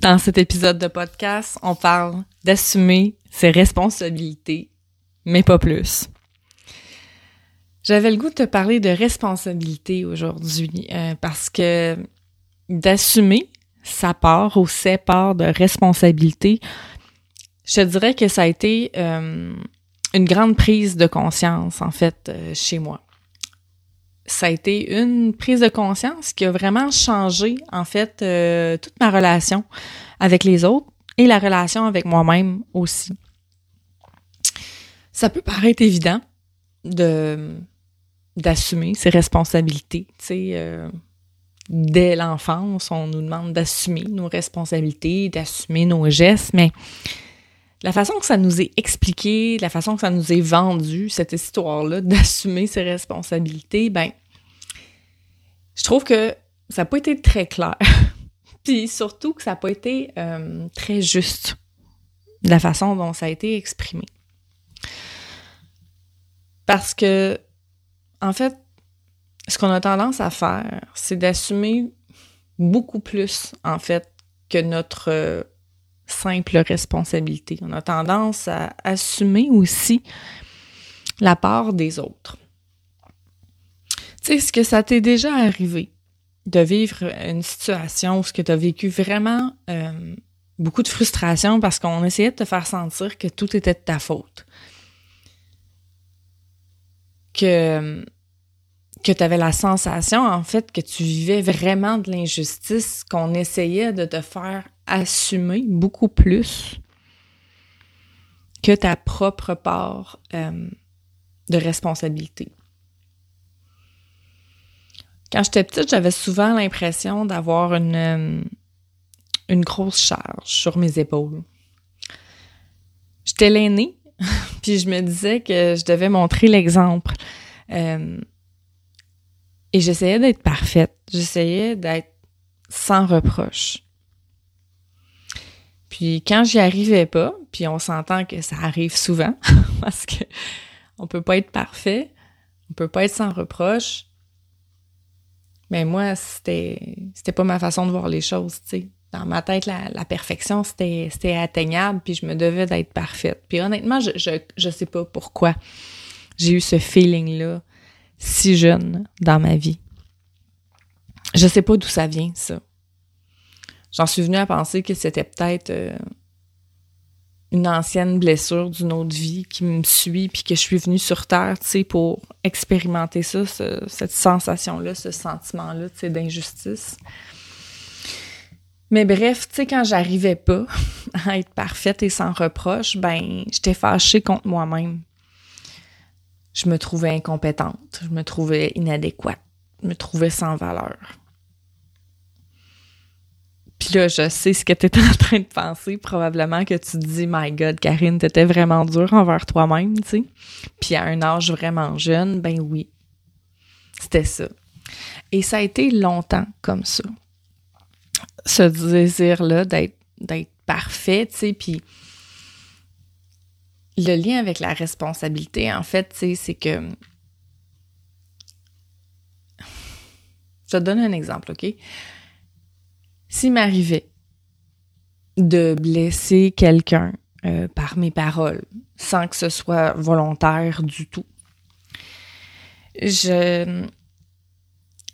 Dans cet épisode de podcast, on parle d'assumer ses responsabilités, mais pas plus. J'avais le goût de te parler de responsabilité aujourd'hui euh, parce que d'assumer sa part ou ses parts de responsabilité, je te dirais que ça a été euh, une grande prise de conscience, en fait, euh, chez moi. Ça a été une prise de conscience qui a vraiment changé, en fait, euh, toute ma relation avec les autres et la relation avec moi-même aussi. Ça peut paraître évident de d'assumer ses responsabilités, tu sais. Euh, dès l'enfance, on nous demande d'assumer nos responsabilités, d'assumer nos gestes, mais la façon que ça nous est expliqué, la façon que ça nous est vendu, cette histoire-là d'assumer ses responsabilités, ben, je trouve que ça n'a pas été très clair. Puis surtout que ça n'a pas été euh, très juste, la façon dont ça a été exprimé. Parce que, en fait, ce qu'on a tendance à faire, c'est d'assumer beaucoup plus, en fait, que notre euh, simple responsabilité. On a tendance à assumer aussi la part des autres. Est-ce que ça t'est déjà arrivé de vivre une situation où tu as vécu vraiment euh, beaucoup de frustration parce qu'on essayait de te faire sentir que tout était de ta faute? Que, que tu avais la sensation, en fait, que tu vivais vraiment de l'injustice, qu'on essayait de te faire assumer beaucoup plus que ta propre part euh, de responsabilité? Quand j'étais petite, j'avais souvent l'impression d'avoir une, euh, une grosse charge sur mes épaules. J'étais l'aînée, puis je me disais que je devais montrer l'exemple. Euh, et j'essayais d'être parfaite. J'essayais d'être sans reproche. Puis quand j'y arrivais pas, puis on s'entend que ça arrive souvent, parce que on peut pas être parfait, on peut pas être sans reproche. Mais moi, c'était c'était pas ma façon de voir les choses, tu sais. Dans ma tête, la, perfection, c'était c'était atteignable, puis je me devais d'être parfaite. Puis honnêtement, je, je, je sais pas pourquoi j'ai eu ce feeling-là si jeune dans ma vie. Je sais pas d'où ça vient, ça. J'en suis venue à penser que c'était peut-être euh, une ancienne blessure d'une autre vie qui me suit, puis que je suis venue sur Terre, tu sais, pour expérimenter ça, cette sensation-là, ce sentiment-là, tu sais, d'injustice. Mais bref, tu sais, quand j'arrivais pas à être parfaite et sans reproche, ben, j'étais fâchée contre moi-même. Je me trouvais incompétente, je me trouvais inadéquate, je me trouvais sans valeur. Puis là, je sais ce que tu étais en train de penser. Probablement que tu te dis, My God, Karine, t'étais vraiment dure envers toi-même, tu sais. Puis à un âge vraiment jeune, ben oui. C'était ça. Et ça a été longtemps comme ça. Ce désir-là d'être, d'être parfait, tu sais. Puis le lien avec la responsabilité, en fait, tu sais, c'est que. Je te donne un exemple, OK? S'il m'arrivait de blesser quelqu'un euh, par mes paroles, sans que ce soit volontaire du tout, je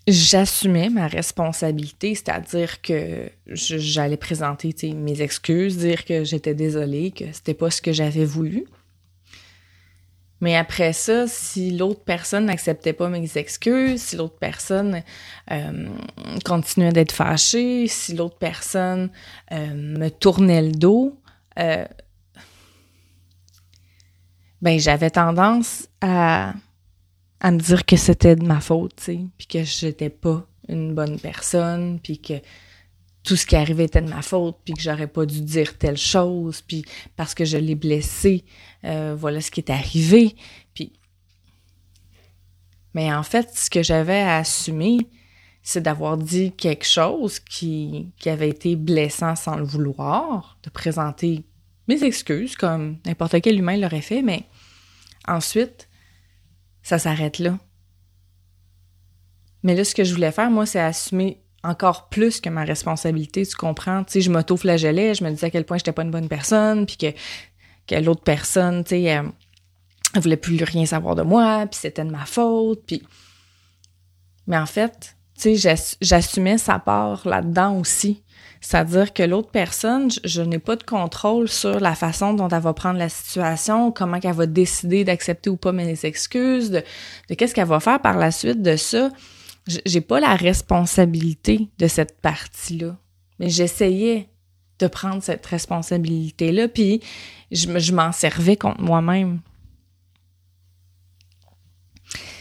j'assumais ma responsabilité, c'est-à-dire que j'allais présenter mes excuses, dire que j'étais désolée, que c'était pas ce que j'avais voulu. Mais après ça, si l'autre personne n'acceptait pas mes excuses, si l'autre personne euh, continuait d'être fâchée, si l'autre personne euh, me tournait le dos, euh, ben j'avais tendance à, à me dire que c'était de ma faute, tu sais, puis que j'étais pas une bonne personne, puis que tout ce qui arrivait était de ma faute, puis que j'aurais pas dû dire telle chose, puis parce que je l'ai blessé, euh, voilà ce qui est arrivé. Puis, mais en fait, ce que j'avais à assumer, c'est d'avoir dit quelque chose qui, qui avait été blessant sans le vouloir, de présenter mes excuses comme n'importe quel humain l'aurait fait, mais ensuite, ça s'arrête là. Mais là, ce que je voulais faire, moi, c'est assumer encore plus que ma responsabilité, tu comprends? Tu sais, je m'auto-flagellais, je me disais à quel point j'étais pas une bonne personne, puis que, l'autre personne, tu sais, elle, voulait plus rien savoir de moi, puis c'était de ma faute, puis... Mais en fait, tu sais, j'assumais sa part là-dedans aussi. C'est-à-dire que l'autre personne, je, n'ai pas de contrôle sur la façon dont elle va prendre la situation, comment elle va décider d'accepter ou pas mes excuses, de, de qu'est-ce qu'elle va faire par la suite de ça j'ai pas la responsabilité de cette partie-là. Mais j'essayais de prendre cette responsabilité-là, puis je, m'en servais contre moi-même.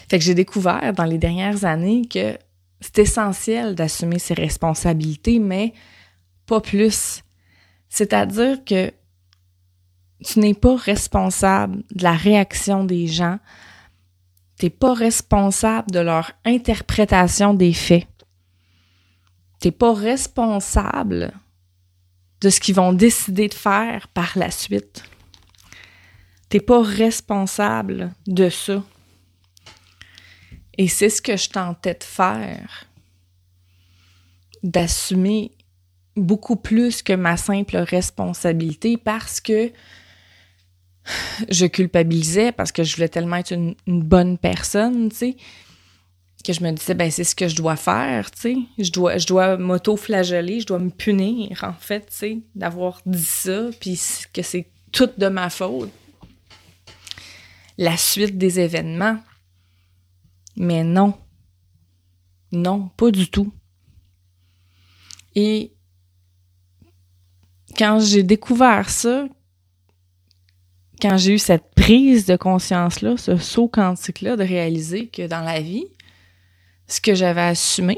Fait que j'ai découvert dans les dernières années que c'est essentiel d'assumer ses responsabilités, mais pas plus. C'est-à-dire que tu n'es pas responsable de la réaction des gens T'es pas responsable de leur interprétation des faits. T'es pas responsable de ce qu'ils vont décider de faire par la suite. T'es pas responsable de ça. Et c'est ce que je tentais de faire, d'assumer beaucoup plus que ma simple responsabilité parce que je culpabilisais parce que je voulais tellement être une, bonne personne, tu sais, que je me disais, ben c'est ce que je dois faire, tu sais. Je dois, je dois m'auto-flageller, je dois me punir, en fait, tu sais, d'avoir dit ça, puis que c'est tout de ma faute. La suite des événements. Mais non. Non, pas du tout. Et quand j'ai découvert ça, quand j'ai eu cette prise de conscience-là, ce saut quantique-là, de réaliser que dans la vie, ce que j'avais assumé,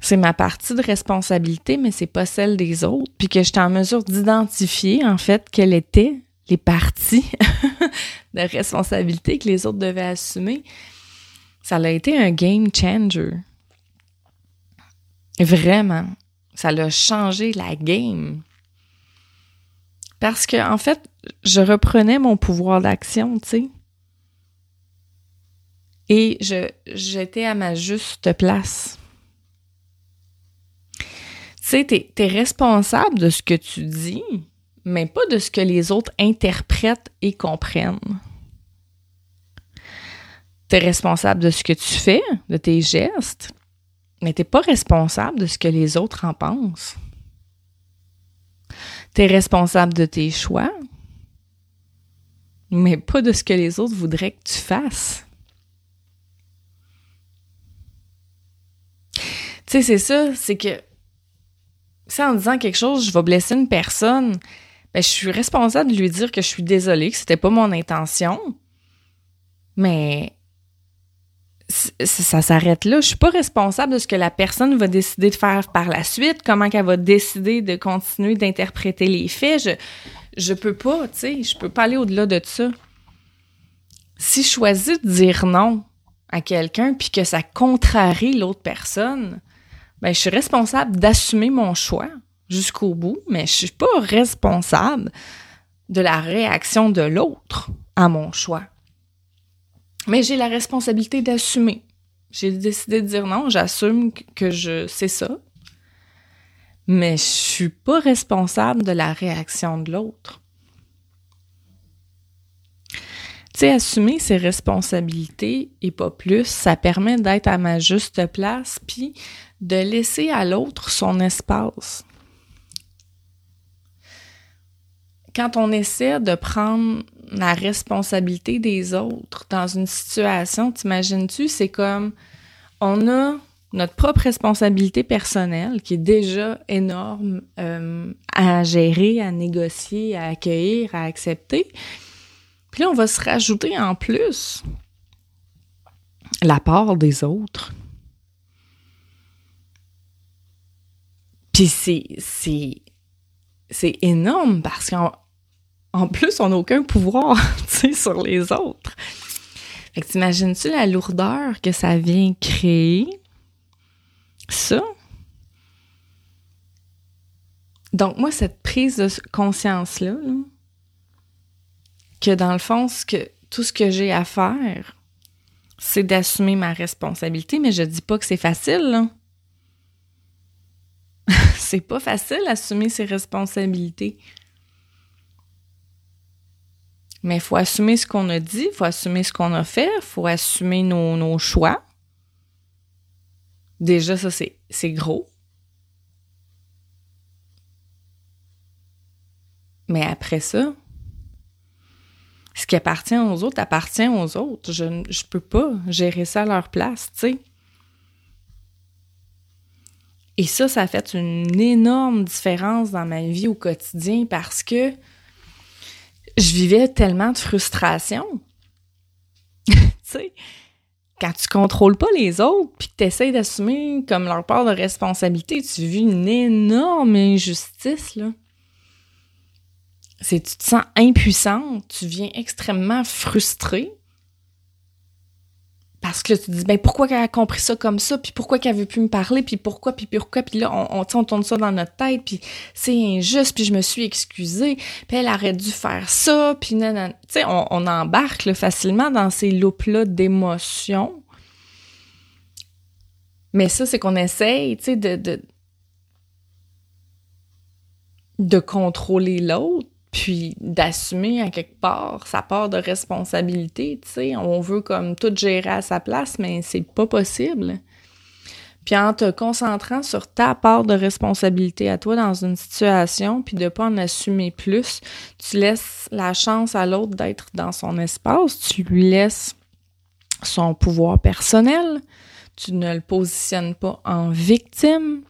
c'est ma partie de responsabilité, mais c'est pas celle des autres, puis que j'étais en mesure d'identifier, en fait, quelles étaient les parties de responsabilité que les autres devaient assumer. Ça a été un game changer. Vraiment. Ça a changé la game. Parce que, en fait, je reprenais mon pouvoir d'action, tu sais. Et j'étais à ma juste place. Tu sais, t'es, es responsable de ce que tu dis, mais pas de ce que les autres interprètent et comprennent. T'es responsable de ce que tu fais, de tes gestes, mais t'es pas responsable de ce que les autres en pensent. Tu es responsable de tes choix, mais pas de ce que les autres voudraient que tu fasses. Tu sais, c'est ça, c'est que si en disant quelque chose, je vais blesser une personne, ben, je suis responsable de lui dire que je suis désolée, que c'était pas mon intention. Mais ça s'arrête là. Je suis pas responsable de ce que la personne va décider de faire par la suite, comment qu'elle va décider de continuer d'interpréter les faits. Je, je peux pas, tu sais, je peux pas aller au-delà de ça. Si je choisis de dire non à quelqu'un puis que ça contrarie l'autre personne, ben je suis responsable d'assumer mon choix jusqu'au bout, mais je suis pas responsable de la réaction de l'autre à mon choix. Mais j'ai la responsabilité d'assumer. J'ai décidé de dire non, j'assume que je c'est ça. Mais je suis pas responsable de la réaction de l'autre. Tu sais, assumer ses responsabilités et pas plus, ça permet d'être à ma juste place puis de laisser à l'autre son espace. Quand on essaie de prendre la responsabilité des autres dans une situation, t'imagines-tu, c'est comme on a notre propre responsabilité personnelle qui est déjà énorme euh, à gérer, à négocier, à accueillir, à accepter. Puis là, on va se rajouter en plus la part des autres. Puis c'est, c'est, énorme parce qu'en en plus, on n'a aucun pouvoir, sur les autres. Fait que t'imagines-tu la lourdeur que ça vient créer? Ça? Donc, moi, cette prise de conscience-là, que dans le fond, que, tout ce que j'ai à faire, c'est d'assumer ma responsabilité, mais je dis pas que c'est facile, c'est pas facile d'assumer ses responsabilités. Mais il faut assumer ce qu'on a dit, il faut assumer ce qu'on a fait, il faut assumer nos, nos choix. Déjà, ça, c'est gros. Mais après ça, ce qui appartient aux autres appartient aux autres. Je ne peux pas gérer ça à leur place, tu sais. Et ça, ça a fait une énorme différence dans ma vie au quotidien parce que je vivais tellement de frustration. tu sais, quand tu contrôles pas les autres puis que tu essaies d'assumer comme leur part de responsabilité, tu vis une énorme injustice, là c'est tu te sens impuissante, tu viens extrêmement frustrée. Parce que tu te dis, ben pourquoi qu'elle a compris ça comme ça, puis pourquoi qu'elle veut plus me parler, puis pourquoi, puis pourquoi, puis là, on, on, on tourne ça dans notre tête, puis c'est injuste, puis je me suis excusée, puis elle aurait dû faire ça, puis non, Tu sais, on, on, embarque facilement dans ces loupes-là d'émotions. Mais ça, c'est qu'on essaye, tu sais, de, de, de contrôler l'autre puis d'assumer à quelque part sa part de responsabilité, tu sais, on veut comme tout gérer à sa place, mais c'est pas possible. Puis en te concentrant sur ta part de responsabilité à toi dans une situation, puis de pas en assumer plus, tu laisses la chance à l'autre d'être dans son espace, tu lui laisses son pouvoir personnel, tu ne le positionnes pas en victime,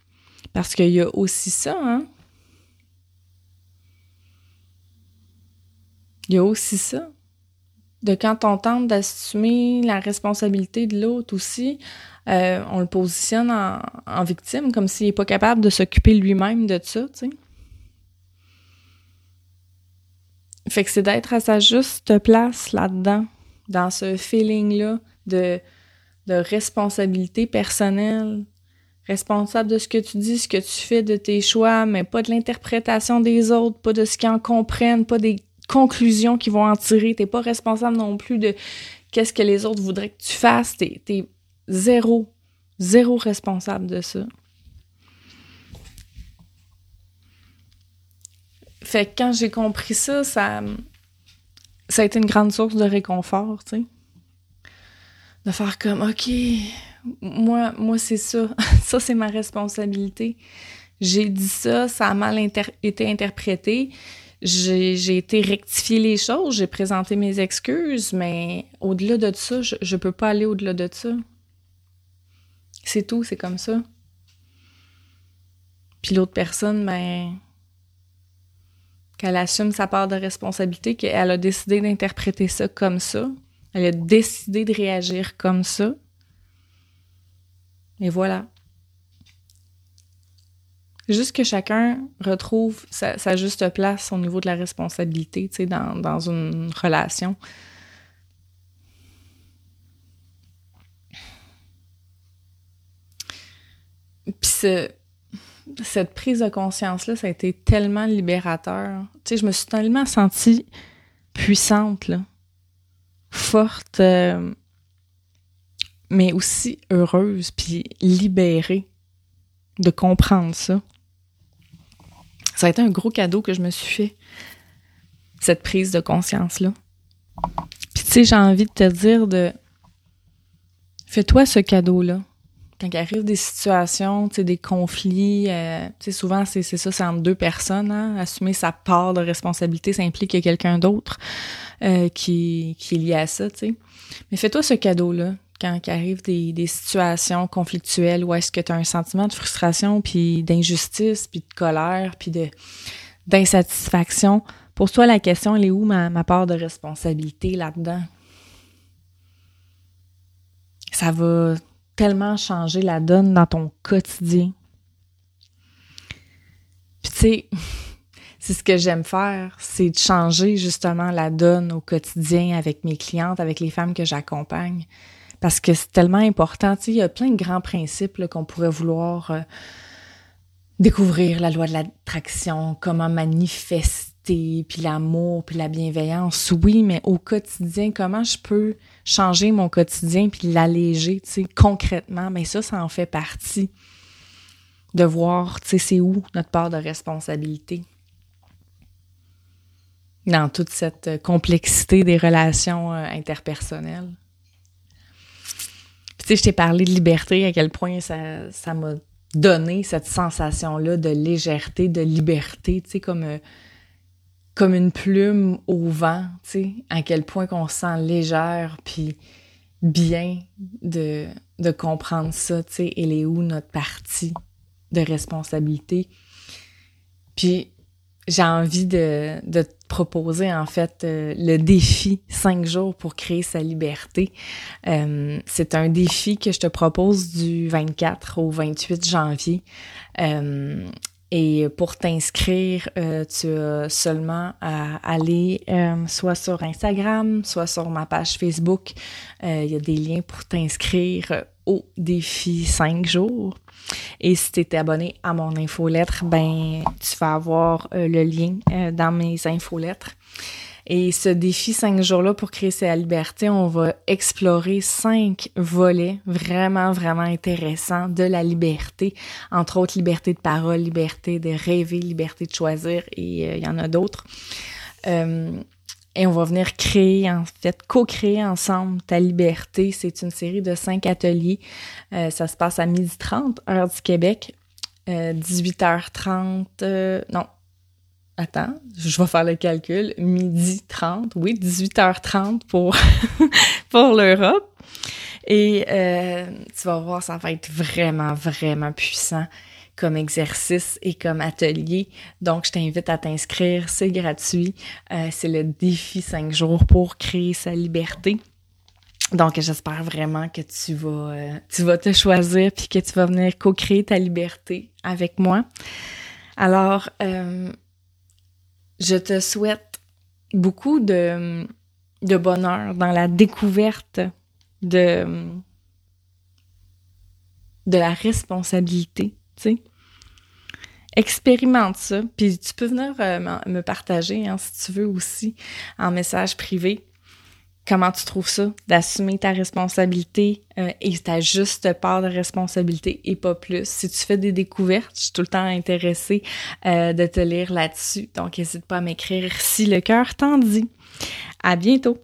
parce qu'il y a aussi ça, hein, Il y a aussi ça. De quand on tente d'assumer la responsabilité de l'autre aussi, euh, on le positionne en, victime, comme s'il n'est pas capable de s'occuper lui-même de ça, tu sais. Fait que c'est d'être à sa juste place là-dedans, dans ce feeling-là de, de responsabilité personnelle, responsable de ce que tu dis, ce que tu fais, de tes choix, mais pas de l'interprétation des autres, pas de ce qu'ils en comprennent, pas des conclusions qu'ils vont en tirer. T'es pas responsable non plus de qu'est-ce que les autres voudraient que tu fasses. T'es es zéro, zéro responsable de ça. Fait que quand j'ai compris ça, ça, ça a été une grande source de réconfort, tu sais. De faire comme, OK, moi, moi c'est ça. ça, c'est ma responsabilité. J'ai dit ça, ça a mal été interprété j'ai été rectifier les choses, j'ai présenté mes excuses, mais au-delà de ça, je, je peux pas aller au-delà de ça. C'est tout, c'est comme ça. Puis l'autre personne, ben, qu'elle assume sa part de responsabilité, qu'elle a décidé d'interpréter ça comme ça. Elle a décidé de réagir comme ça. Et voilà. Juste que chacun retrouve sa, juste place au niveau de la responsabilité, tu sais, dans, dans une relation. Puis cette prise de conscience-là, ça a été tellement libérateur. Tu sais, je me suis tellement sentie puissante, là, forte, euh, mais aussi heureuse, puis libérée de comprendre ça. Ça a été un gros cadeau que je me suis fait, cette prise de conscience-là. Puis tu sais, j'ai envie de te dire de... Fais-toi ce cadeau-là. Quand il arrive des situations, tu sais, des conflits, euh, tu sais, souvent, c'est ça, c'est entre deux personnes, hein? Assumer sa part de responsabilité, ça implique qu'il y a quelqu'un d'autre euh, qui, qui est lié à ça, tu sais. Mais fais-toi ce cadeau-là quand il arrive des, des situations conflictuelles où est-ce que tu as un sentiment de frustration, puis d'injustice, puis de colère, puis d'insatisfaction, pose-toi la question, elle est où ma, ma part de responsabilité là-dedans? Ça va tellement changer la donne dans ton quotidien. Puis tu sais, c'est ce que j'aime faire, c'est de changer justement la donne au quotidien avec mes clientes, avec les femmes que j'accompagne parce que c'est tellement important. Tu sais, il y a plein de grands principes qu'on pourrait vouloir euh, découvrir, la loi de l'attraction, comment manifester, puis l'amour, puis la bienveillance. Oui, mais au quotidien, comment je peux changer mon quotidien puis l'alléger, tu sais, concrètement, mais ça, ça en fait partie. de voir, tu sais, c'est où notre part de responsabilité dans toute cette complexité des relations euh, interpersonnelles. Tu sais, je t'ai parlé de liberté, à quel point ça, m'a donné cette sensation-là de légèreté, de liberté, tu sais, comme, euh, comme une plume au vent, tu sais, à quel point qu'on se sent légère, puis bien de, de comprendre ça, tu sais, elle est où notre partie de responsabilité. Puis j'ai envie de, de, proposer en fait euh, le défi 5 jours pour créer sa liberté. Euh, c'est un défi que je te propose du 24 au 28 janvier. Euh, et pour t'inscrire, tu as seulement à aller soit sur Instagram, soit sur ma page Facebook. Il y a des liens pour t'inscrire au défi 5 jours. Et si tu es abonné à mon infolettre, ben tu vas avoir euh, le lien euh, dans mes infolettres. Et ce défi cinq jours-là pour créer sa liberté, on va explorer cinq volets vraiment, vraiment intéressants de la liberté. Entre autres, liberté de parole, liberté de rêver, liberté de choisir et euh, il y en a d'autres. Et on va venir créer, en fait, co-créer ensemble ta liberté. C'est une série de cinq ateliers. Euh, ça se passe à 12h30, heure du Québec. 18h30, euh, euh, non, attends, je vais faire le calcul. Midi 30, oui, 18h30 pour, pour l'Europe. Et tu vas voir, ça va être vraiment, vraiment puissant comme exercice et comme atelier. Donc, je t'invite à t'inscrire, c'est gratuit. Euh, c'est le défi 5 jours pour créer sa liberté. Donc, j'espère vraiment que tu vas, euh, tu vas te choisir puis que tu vas venir co-créer ta liberté avec moi. Alors, euh, je te souhaite beaucoup de, de bonheur dans la découverte de, de la responsabilité Expérimente ça, puis tu peux venir euh, me partager, hein, si tu veux aussi, en message privé, comment tu trouves ça, d'assumer ta responsabilité euh, et ta juste part de responsabilité et pas plus. Si tu fais des découvertes, je suis tout le temps intéressée euh, de te lire là-dessus, donc n'hésite pas à m'écrire si le cœur t'en dit. À bientôt!